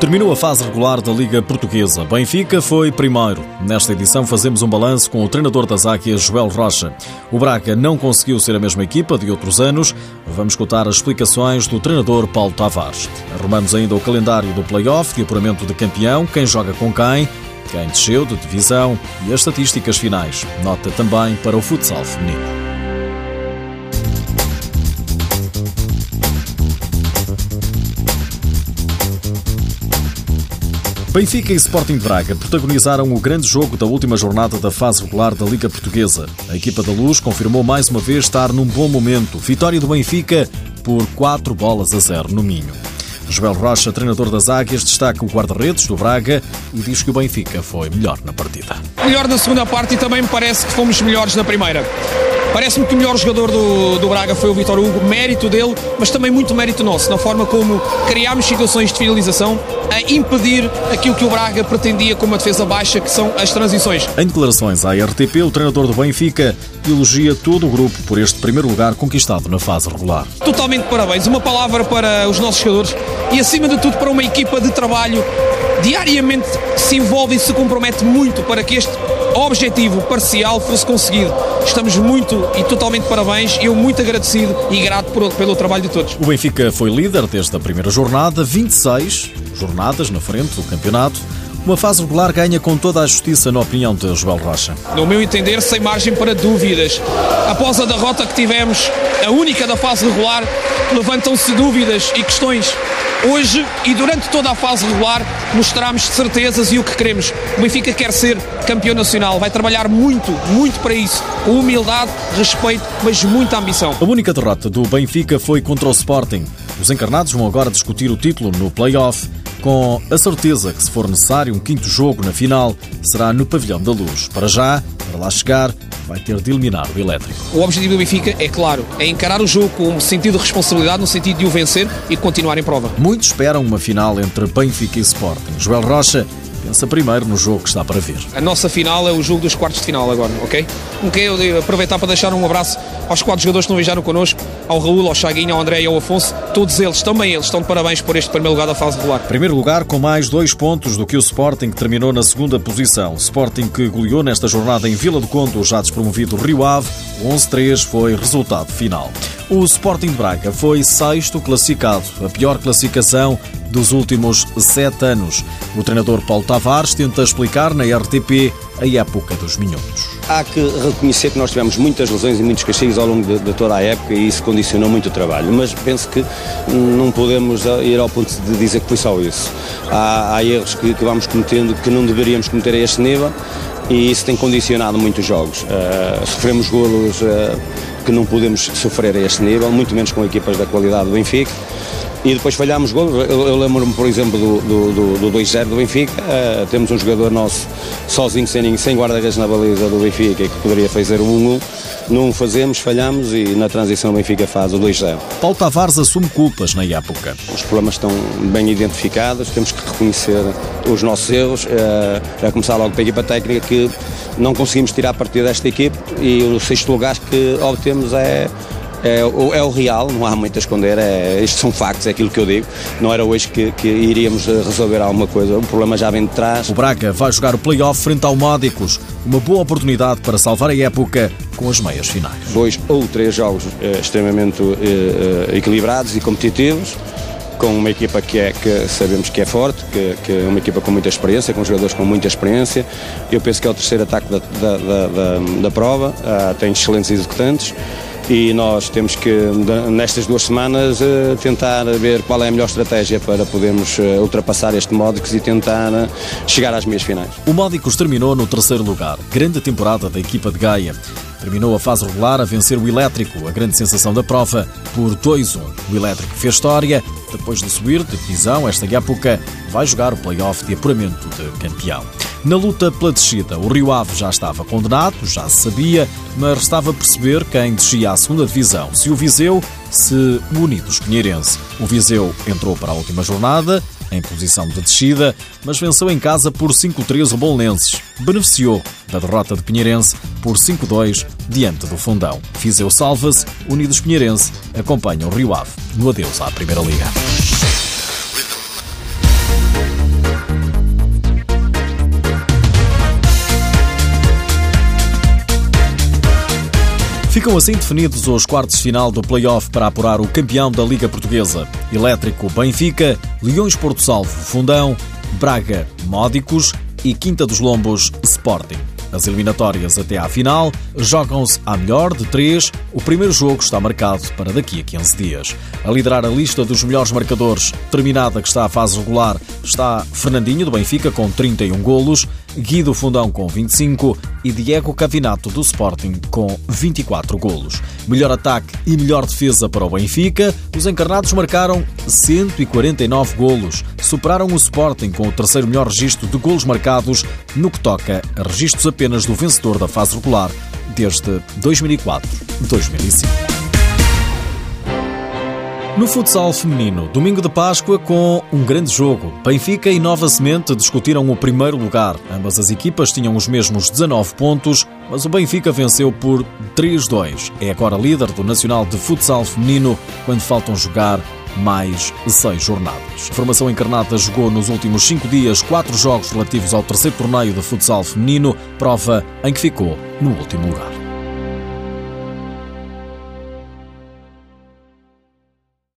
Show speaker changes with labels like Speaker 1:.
Speaker 1: Terminou a fase regular da Liga Portuguesa. Benfica foi primeiro. Nesta edição fazemos um balanço com o treinador das Águias, Joel Rocha. O Braga não conseguiu ser a mesma equipa de outros anos. Vamos contar as explicações do treinador Paulo Tavares. Arrumamos ainda o calendário do play-off de apuramento de campeão, quem joga com quem, quem desceu de divisão e as estatísticas finais. Nota também para o futsal feminino. Benfica e Sporting de Braga protagonizaram o grande jogo da última jornada da fase regular da Liga Portuguesa. A equipa da Luz confirmou mais uma vez estar num bom momento. Vitória do Benfica por 4 bolas a 0 no Minho. Joel Rocha, treinador das Águias, destaca o guarda-redes do Braga e diz que o Benfica foi melhor na partida.
Speaker 2: Melhor na segunda parte e também me parece que fomos melhores na primeira. Parece-me que o melhor jogador do, do Braga foi o Vitor Hugo, mérito dele, mas também muito mérito nosso, na forma como criámos situações de finalização a impedir aquilo que o Braga pretendia com uma defesa baixa, que são as transições.
Speaker 1: Em declarações à RTP, o treinador do Benfica elogia todo o grupo por este primeiro lugar conquistado na fase regular.
Speaker 2: Totalmente parabéns. Uma palavra para os nossos jogadores e, acima de tudo, para uma equipa de trabalho diariamente se envolve e se compromete muito para que este objetivo parcial fosse conseguido. Estamos muito e totalmente parabéns. Eu muito agradecido e grato por, pelo trabalho de todos.
Speaker 1: O Benfica foi líder desde a primeira jornada, 26 jornadas na frente do campeonato. Uma fase regular ganha com toda a justiça, na opinião de Joel Rocha.
Speaker 2: No meu entender, sem margem para dúvidas. Após a derrota que tivemos, a única da fase regular, levantam-se dúvidas e questões Hoje e durante toda a fase regular mostramos certezas e o que queremos. O Benfica quer ser campeão nacional, vai trabalhar muito, muito para isso, com humildade, respeito, mas muita ambição.
Speaker 1: A única derrota do Benfica foi contra o Sporting. Os encarnados vão agora discutir o título no play-off, com a certeza que, se for necessário um quinto jogo na final, será no Pavilhão da Luz. Para já, para lá chegar, vai ter de eliminar o elétrico.
Speaker 2: O objetivo do Benfica é claro, é encarar o jogo com um sentido de responsabilidade, no sentido de o vencer e continuar em prova.
Speaker 1: Muitos esperam uma final entre Benfica e Sporting. Joel Rocha pensa primeiro no jogo que está para ver.
Speaker 2: A nossa final é o jogo dos quartos de final agora, ok? Quero aproveitar para deixar um abraço aos quatro jogadores que não viajaram connosco, ao Raul, ao Chaguinho, ao André e ao Afonso, todos eles, também eles, estão de parabéns por este primeiro lugar da fase regular.
Speaker 1: Primeiro lugar com mais dois pontos do que o Sporting, que terminou na segunda posição. Sporting que goleou nesta jornada em Vila do Conde o já despromovido Rio Ave, 11-3 foi resultado final. O Sporting de Braga foi sexto classificado, a pior classificação dos últimos sete anos. O treinador Paulo Tavares tenta explicar na RTP a época dos minhotos.
Speaker 3: Há que reconhecer que nós tivemos muitas lesões e muitos castigos ao longo de, de, toda a época e isso condicionou muito o trabalho, mas penso que não podemos ir ao ponto de dizer que foi só isso. Há, há erros que, que, vamos cometendo que não deveríamos cometer a este nível e isso tem condicionado muitos jogos. Uh, sofremos golos uh, que não podemos sofrer a este nível, muito menos com equipas da qualidade do Benfica e depois falhámos gols. Eu, eu lembro-me, por exemplo, do, do, do, do 2-0 do Benfica. Uh, temos um jogador nosso sozinho, sem, sem guarda-redes na baliza do Benfica, que poderia fazer o 1-1. Não fazemos, falhamos e na transição o Benfica faz o 2-0.
Speaker 1: Paulo Tavares assume culpas na época.
Speaker 3: Os problemas estão bem identificados, temos que reconhecer os nossos erros. Uh, a começar logo pela equipa técnica que não conseguimos tirar partido desta equipe e o sexto lugar que obtemos é é, o, é o real, não há muito a esconder, é, estes são factos, é aquilo que eu digo. Não era hoje que, que iríamos eh, resolver alguma coisa, o problema já vem de trás.
Speaker 1: O Braga vai jogar o play-off frente ao Módicos, uma boa oportunidade para salvar a época com as meias finais.
Speaker 3: Dois ou três jogos eh, extremamente eh, equilibrados e competitivos com uma equipa que, é, que sabemos que é forte, que, que, é uma equipa com muita experiência, com jogadores com muita experiência. Eu penso que é o terceiro ataque da, da, da, da, prova, uh, tem excelentes executantes e nós temos que, nestas duas semanas, eh, tentar ver qual é a melhor estratégia para podermos eh, ultrapassar este Módicos e tentar eh, chegar às meias finais.
Speaker 1: O Módicos terminou no terceiro lugar. Grande temporada da equipa de Gaia. Terminou a fase regular a vencer o Elétrico, a grande sensação da prova, por 2-1. O Elétrico fez história, depois de subir de divisão esta época, vai jogar o play-off de apuramento de campeão. Na luta pela descida, o Rio Ave já estava condenado, já se sabia, mas restava perceber quem descia à segunda divisão, se o Viseu, se o Unidos Pinheirense. O Viseu entrou para a última jornada, em posição de descida, mas venceu em casa por 5-3 o Bolonenses. Beneficiou da derrota de Pinheirense por 5-2 diante do Fundão. Viseu salva-se, Unidos Pinheirense acompanha o Rio Ave no adeus à Primeira Liga. Ficam assim definidos os quartos de final do play-off para apurar o campeão da Liga Portuguesa. Elétrico Benfica, Leões Porto Salvo Fundão, Braga Módicos e Quinta dos Lombos Sporting. As eliminatórias até à final jogam-se à melhor de três. O primeiro jogo está marcado para daqui a 15 dias. A liderar a lista dos melhores marcadores, terminada que está a fase regular, está Fernandinho do Benfica com 31 golos, Guido Fundão com 25 e Diego Cavinato do Sporting com 24 golos. Melhor ataque e melhor defesa para o Benfica, os encarnados marcaram 149 golos, superaram o Sporting com o terceiro melhor registro de golos marcados no que toca a registros apenas do vencedor da fase regular desde 2004-2005. No futsal feminino, domingo de Páscoa com um grande jogo. Benfica e Nova Semente discutiram o primeiro lugar. Ambas as equipas tinham os mesmos 19 pontos, mas o Benfica venceu por 3-2. É agora líder do Nacional de Futsal Feminino quando faltam jogar mais seis jornadas. A formação encarnada jogou nos últimos cinco dias quatro jogos relativos ao terceiro torneio de futsal feminino, prova em que ficou no último lugar.